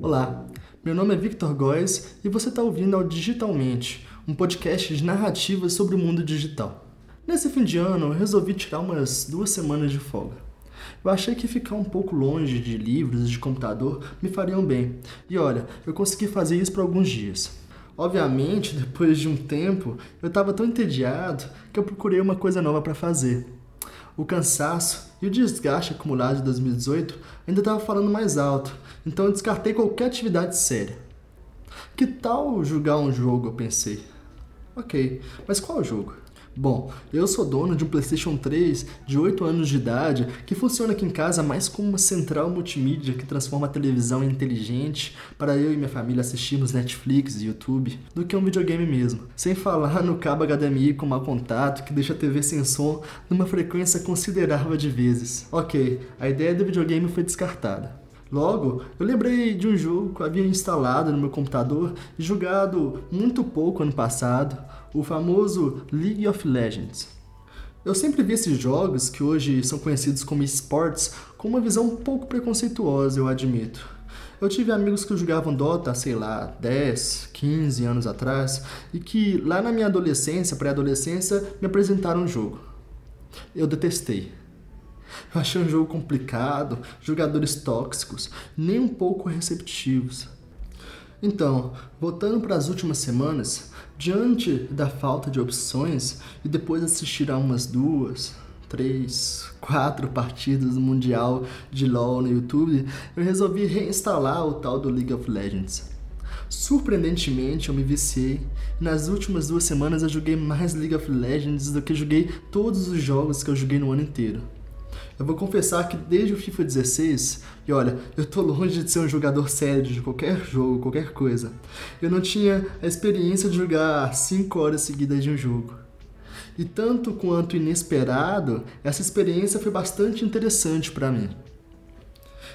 Olá, meu nome é Victor Góes e você está ouvindo ao Digitalmente, um podcast de narrativas sobre o mundo digital. Nesse fim de ano, eu resolvi tirar umas duas semanas de folga. Eu achei que ficar um pouco longe de livros e de computador me fariam bem, e olha, eu consegui fazer isso por alguns dias. Obviamente, depois de um tempo, eu estava tão entediado que eu procurei uma coisa nova para fazer. O cansaço e o desgaste acumulado de 2018 ainda estava falando mais alto, então eu descartei qualquer atividade séria. Que tal jogar um jogo? Eu pensei. Ok, mas qual jogo? Bom, eu sou dono de um PlayStation 3 de 8 anos de idade que funciona aqui em casa mais como uma central multimídia que transforma a televisão em inteligente para eu e minha família assistirmos Netflix e YouTube do que um videogame mesmo. Sem falar no cabo HDMI com mau contato que deixa a TV sem som numa frequência considerável de vezes. Ok, a ideia do videogame foi descartada. Logo, eu lembrei de um jogo que eu havia instalado no meu computador e jogado muito pouco ano passado, o famoso League of Legends. Eu sempre vi esses jogos, que hoje são conhecidos como esportes, com uma visão um pouco preconceituosa, eu admito. Eu tive amigos que jogavam Dota, sei lá, 10, 15 anos atrás, e que lá na minha adolescência, pré-adolescência, me apresentaram o jogo. Eu detestei. Eu achei um jogo complicado, jogadores tóxicos, nem um pouco receptivos. Então, voltando para as últimas semanas, diante da falta de opções e depois de assistir a umas duas, três, quatro partidas do Mundial de LoL no YouTube, eu resolvi reinstalar o tal do League of Legends. Surpreendentemente, eu me viciei. Nas últimas duas semanas eu joguei mais League of Legends do que joguei todos os jogos que eu joguei no ano inteiro. Eu vou confessar que desde o FIFA 16, e olha, eu tô longe de ser um jogador sério de qualquer jogo, qualquer coisa. Eu não tinha a experiência de jogar 5 horas seguidas de um jogo. E tanto quanto inesperado, essa experiência foi bastante interessante para mim.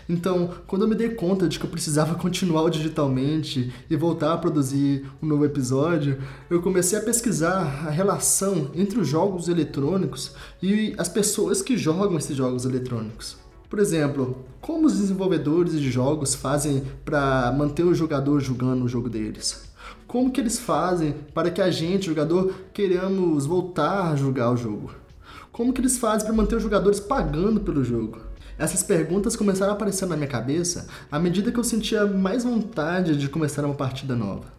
Então, quando eu me dei conta de que eu precisava continuar digitalmente e voltar a produzir um novo episódio, eu comecei a pesquisar a relação entre os jogos eletrônicos e as pessoas que jogam esses jogos eletrônicos. Por exemplo, como os desenvolvedores de jogos fazem para manter o jogador jogando o jogo deles? Como que eles fazem para que a gente, jogador, queremos voltar a jogar o jogo? Como que eles fazem para manter os jogadores pagando pelo jogo? Essas perguntas começaram a aparecer na minha cabeça à medida que eu sentia mais vontade de começar uma partida nova.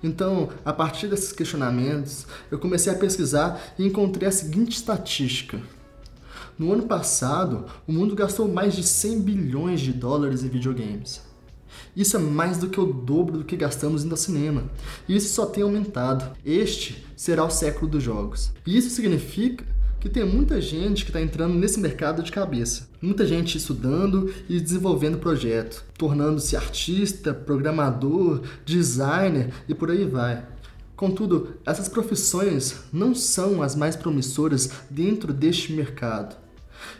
Então, a partir desses questionamentos, eu comecei a pesquisar e encontrei a seguinte estatística. No ano passado, o mundo gastou mais de 100 bilhões de dólares em videogames. Isso é mais do que o dobro do que gastamos indo ao cinema. E isso só tem aumentado. Este será o século dos jogos. E isso significa que tem muita gente que está entrando nesse mercado de cabeça. Muita gente estudando e desenvolvendo projeto, tornando-se artista, programador, designer e por aí vai. Contudo, essas profissões não são as mais promissoras dentro deste mercado.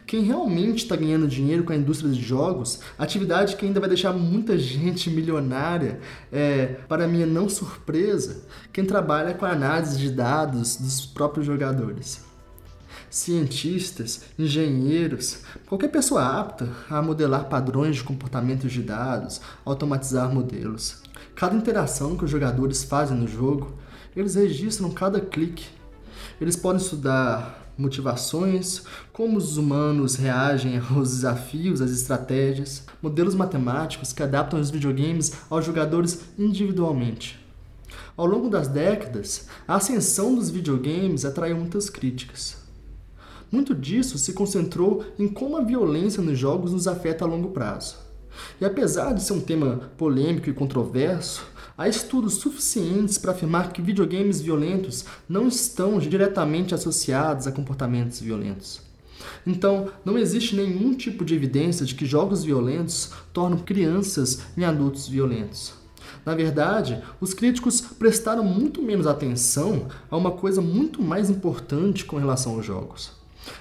Quem realmente está ganhando dinheiro com a indústria de jogos, atividade que ainda vai deixar muita gente milionária, é, para minha não surpresa, quem trabalha com análise de dados dos próprios jogadores cientistas, engenheiros, qualquer pessoa apta a modelar padrões de comportamento de dados, automatizar modelos. Cada interação que os jogadores fazem no jogo, eles registram cada clique. Eles podem estudar motivações, como os humanos reagem aos desafios, às estratégias, modelos matemáticos que adaptam os videogames aos jogadores individualmente. Ao longo das décadas, a ascensão dos videogames atraiu muitas críticas. Muito disso se concentrou em como a violência nos jogos nos afeta a longo prazo. E apesar de ser um tema polêmico e controverso, há estudos suficientes para afirmar que videogames violentos não estão diretamente associados a comportamentos violentos. Então, não existe nenhum tipo de evidência de que jogos violentos tornam crianças em adultos violentos. Na verdade, os críticos prestaram muito menos atenção a uma coisa muito mais importante com relação aos jogos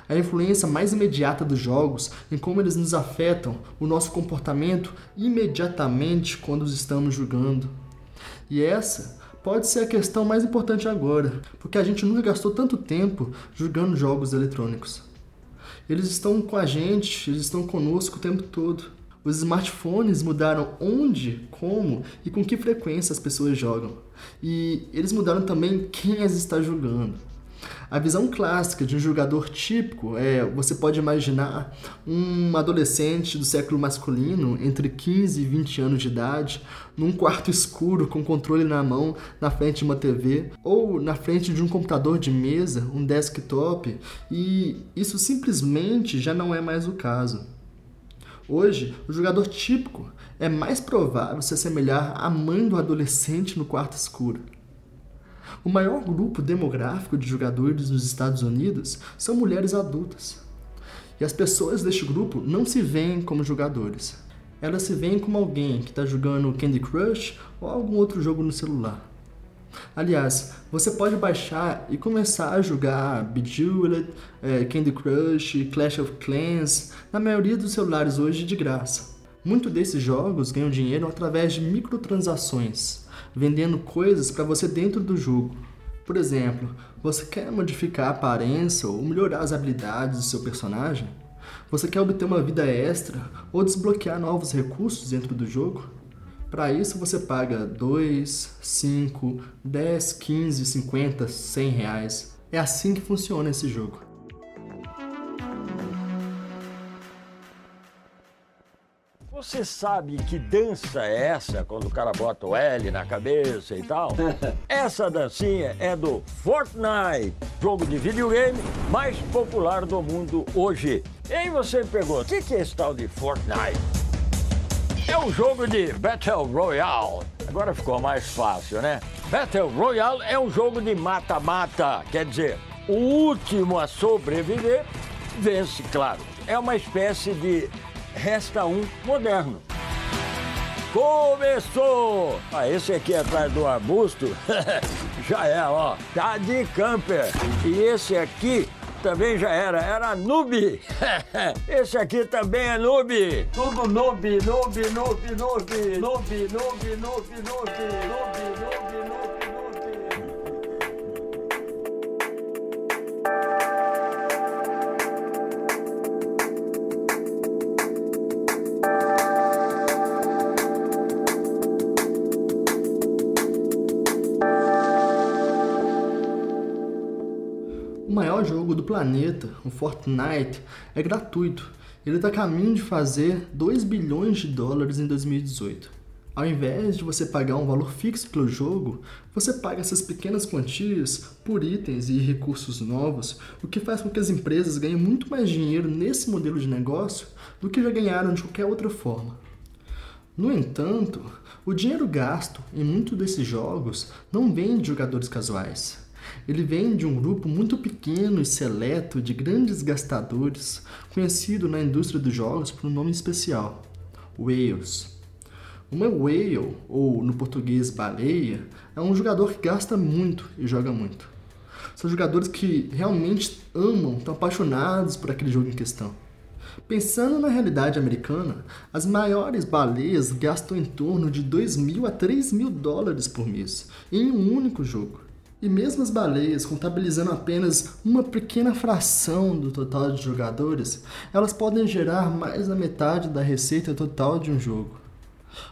a influência mais imediata dos jogos em como eles nos afetam o nosso comportamento imediatamente quando os estamos jogando. E essa pode ser a questão mais importante agora, porque a gente nunca gastou tanto tempo jogando jogos eletrônicos. Eles estão com a gente, eles estão conosco o tempo todo. Os smartphones mudaram onde, como e com que frequência as pessoas jogam. E eles mudaram também quem as está jogando. A visão clássica de um jogador típico é, você pode imaginar um adolescente do século masculino, entre 15 e 20 anos de idade, num quarto escuro com controle na mão, na frente de uma TV, ou na frente de um computador de mesa, um desktop, e isso simplesmente já não é mais o caso. Hoje, o jogador típico é mais provável se assemelhar à mãe do adolescente no quarto escuro. O maior grupo demográfico de jogadores nos Estados Unidos são mulheres adultas. E as pessoas deste grupo não se veem como jogadores. Elas se veem como alguém que está jogando Candy Crush ou algum outro jogo no celular. Aliás, você pode baixar e começar a jogar Bejeweled, é, Candy Crush, Clash of Clans, na maioria dos celulares hoje de graça. Muitos desses jogos ganham dinheiro através de microtransações, vendendo coisas para você dentro do jogo. Por exemplo, você quer modificar a aparência ou melhorar as habilidades do seu personagem? Você quer obter uma vida extra ou desbloquear novos recursos dentro do jogo? Para isso você paga 2, 5, 10, 15, 50, 100 reais. É assim que funciona esse jogo. Você sabe que dança é essa quando o cara bota o L na cabeça e tal? essa dancinha é do Fortnite, jogo de videogame mais popular do mundo hoje. E aí você pergunta, o que é esse tal de Fortnite? É um jogo de Battle Royale. Agora ficou mais fácil, né? Battle Royale é um jogo de mata-mata, quer dizer, o último a sobreviver vence, claro. É uma espécie de resta um moderno. Começou! Ah, esse aqui atrás do arbusto já é, ó, tá de camper. E esse aqui também já era, era noob. esse aqui também é noob. Tudo noob, noob, noob, noob, noob, noob, noob, noob, noob, noob. maior planeta, o Fortnite, é gratuito. Ele está a caminho de fazer 2 bilhões de dólares em 2018. Ao invés de você pagar um valor fixo pelo jogo, você paga essas pequenas quantias por itens e recursos novos, o que faz com que as empresas ganhem muito mais dinheiro nesse modelo de negócio do que já ganharam de qualquer outra forma. No entanto, o dinheiro gasto em muitos desses jogos não vem de jogadores casuais. Ele vem de um grupo muito pequeno e seleto de grandes gastadores, conhecido na indústria dos jogos por um nome especial: whales. Uma whale, ou no português baleia, é um jogador que gasta muito e joga muito. São jogadores que realmente amam, estão apaixonados por aquele jogo em questão. Pensando na realidade americana, as maiores baleias gastam em torno de 2 mil a 3 mil dólares por mês em um único jogo. E mesmo as baleias, contabilizando apenas uma pequena fração do total de jogadores, elas podem gerar mais da metade da receita total de um jogo.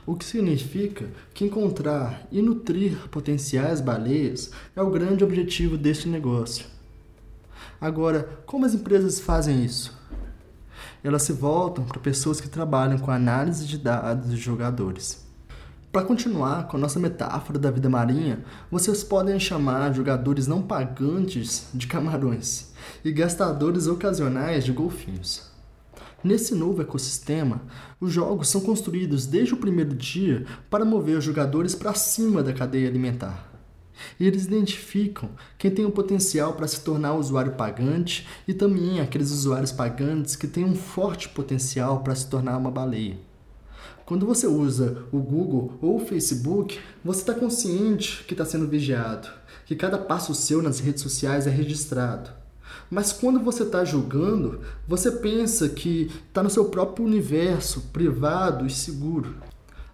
O que significa que encontrar e nutrir potenciais baleias é o grande objetivo deste negócio. Agora, como as empresas fazem isso? Elas se voltam para pessoas que trabalham com análise de dados de jogadores. Para continuar com a nossa metáfora da vida marinha, vocês podem chamar jogadores não pagantes de camarões e gastadores ocasionais de golfinhos. Nesse novo ecossistema, os jogos são construídos desde o primeiro dia para mover os jogadores para cima da cadeia alimentar. E eles identificam quem tem o potencial para se tornar usuário pagante e também aqueles usuários pagantes que têm um forte potencial para se tornar uma baleia. Quando você usa o Google ou o Facebook, você está consciente que está sendo vigiado, que cada passo seu nas redes sociais é registrado. Mas quando você está julgando, você pensa que está no seu próprio universo, privado e seguro.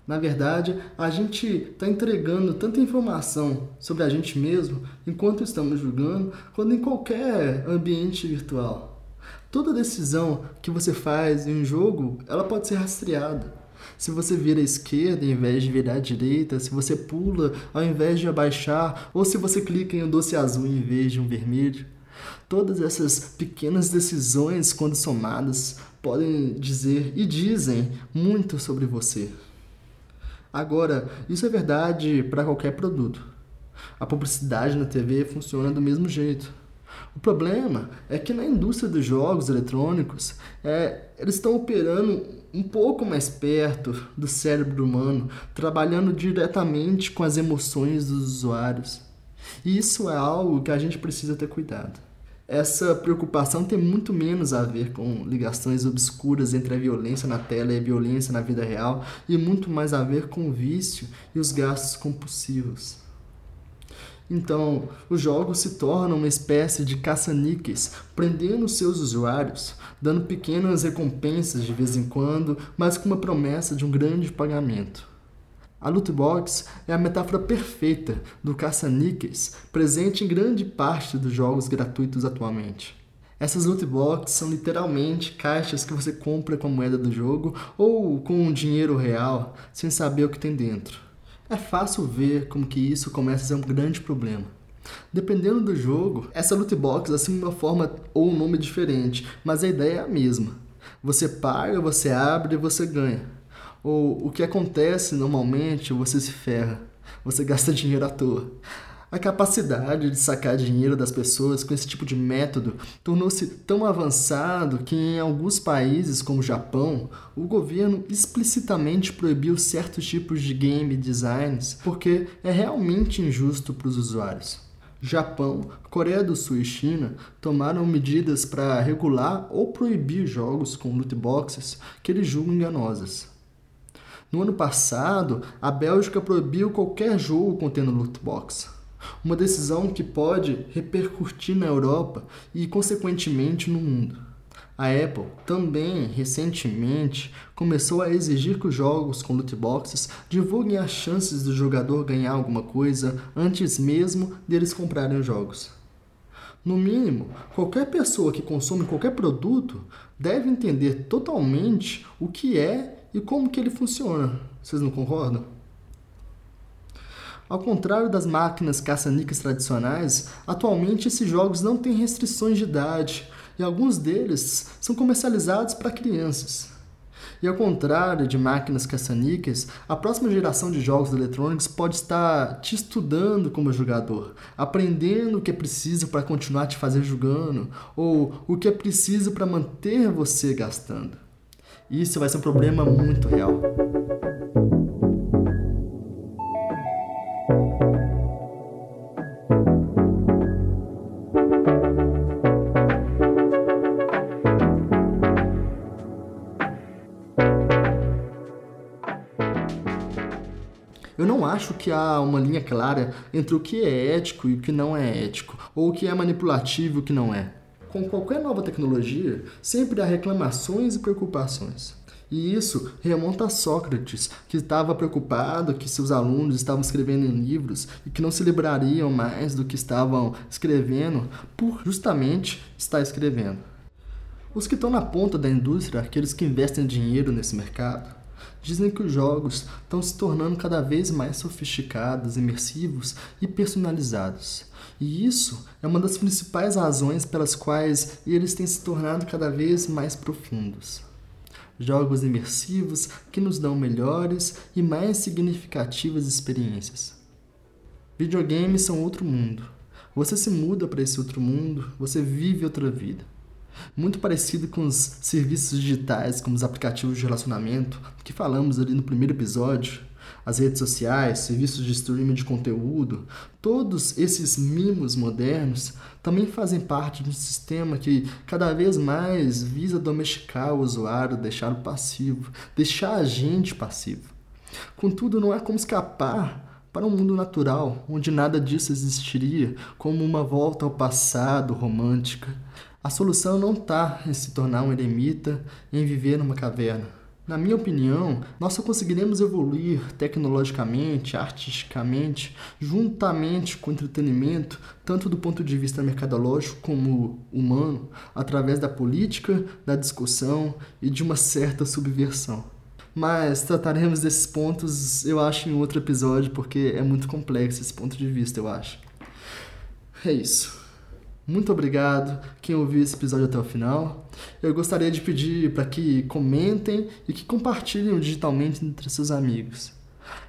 Na verdade, a gente está entregando tanta informação sobre a gente mesmo enquanto estamos jogando, quanto em qualquer ambiente virtual. Toda decisão que você faz em um jogo, ela pode ser rastreada. Se você vira à esquerda em vez de virar à direita, se você pula ao invés de abaixar, ou se você clica em um doce azul em vez de um vermelho. Todas essas pequenas decisões, quando somadas, podem dizer e dizem muito sobre você. Agora, isso é verdade para qualquer produto. A publicidade na TV funciona do mesmo jeito. O problema é que na indústria dos jogos eletrônicos, é, eles estão operando um pouco mais perto do cérebro humano, trabalhando diretamente com as emoções dos usuários. E isso é algo que a gente precisa ter cuidado. Essa preocupação tem muito menos a ver com ligações obscuras entre a violência na tela e a violência na vida real, e muito mais a ver com o vício e os gastos compulsivos. Então, os jogos se tornam uma espécie de caça-níqueis, prendendo seus usuários, dando pequenas recompensas de vez em quando, mas com uma promessa de um grande pagamento. A loot box é a metáfora perfeita do caça-níqueis presente em grande parte dos jogos gratuitos atualmente. Essas loot boxes são literalmente caixas que você compra com a moeda do jogo ou com dinheiro real, sem saber o que tem dentro. É fácil ver como que isso começa a ser um grande problema. Dependendo do jogo, essa loot box assume uma forma ou um nome diferente, mas a ideia é a mesma. Você paga, você abre e você ganha. Ou o que acontece normalmente, você se ferra. Você gasta dinheiro à toa. A capacidade de sacar dinheiro das pessoas com esse tipo de método tornou-se tão avançado que em alguns países, como o Japão, o governo explicitamente proibiu certos tipos de game designs porque é realmente injusto para os usuários. Japão, Coreia do Sul e China tomaram medidas para regular ou proibir jogos com loot boxes que eles julgam enganosas. No ano passado, a Bélgica proibiu qualquer jogo contendo loot box. Uma decisão que pode repercutir na Europa e, consequentemente, no mundo. A Apple também, recentemente, começou a exigir que os jogos com loot boxes divulguem as chances do jogador ganhar alguma coisa antes mesmo deles comprarem os jogos. No mínimo, qualquer pessoa que consome qualquer produto deve entender totalmente o que é e como que ele funciona. Vocês não concordam? Ao contrário das máquinas caça-níqueis tradicionais, atualmente esses jogos não têm restrições de idade e alguns deles são comercializados para crianças. E ao contrário de máquinas caça-níqueis, a próxima geração de jogos eletrônicos pode estar te estudando como jogador, aprendendo o que é preciso para continuar te fazer jogando, ou o que é preciso para manter você gastando. Isso vai ser um problema muito real. Que há uma linha clara entre o que é ético e o que não é ético, ou o que é manipulativo e o que não é. Com qualquer nova tecnologia, sempre há reclamações e preocupações. E isso remonta a Sócrates, que estava preocupado que seus alunos estavam escrevendo em livros e que não se livrariam mais do que estavam escrevendo por justamente estar escrevendo. Os que estão na ponta da indústria, aqueles que investem dinheiro nesse mercado, Dizem que os jogos estão se tornando cada vez mais sofisticados, imersivos e personalizados. E isso é uma das principais razões pelas quais eles têm se tornado cada vez mais profundos. Jogos imersivos que nos dão melhores e mais significativas experiências. Videogames são outro mundo. Você se muda para esse outro mundo, você vive outra vida. Muito parecido com os serviços digitais, como os aplicativos de relacionamento, que falamos ali no primeiro episódio, as redes sociais, serviços de streaming de conteúdo, todos esses mimos modernos também fazem parte de um sistema que cada vez mais visa domesticar o usuário, deixá-lo passivo, deixar a gente passivo. Contudo, não é como escapar para um mundo natural, onde nada disso existiria, como uma volta ao passado romântica a solução não está em se tornar um eremita, em viver numa caverna. Na minha opinião, nós só conseguiremos evoluir tecnologicamente, artisticamente, juntamente com entretenimento, tanto do ponto de vista mercadológico como humano, através da política, da discussão e de uma certa subversão. Mas trataremos desses pontos, eu acho, em outro episódio, porque é muito complexo esse ponto de vista, eu acho. É isso. Muito obrigado quem ouviu esse episódio até o final. Eu gostaria de pedir para que comentem e que compartilhem digitalmente entre seus amigos.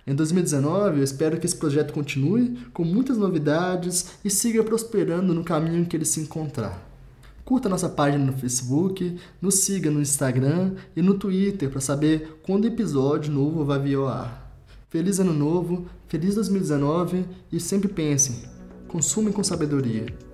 Em 2019, eu espero que esse projeto continue com muitas novidades e siga prosperando no caminho que ele se encontrar. Curta nossa página no Facebook, nos siga no Instagram e no Twitter para saber quando episódio novo vai vir ao ar. Feliz Ano Novo, feliz 2019 e sempre pensem, consumem com sabedoria.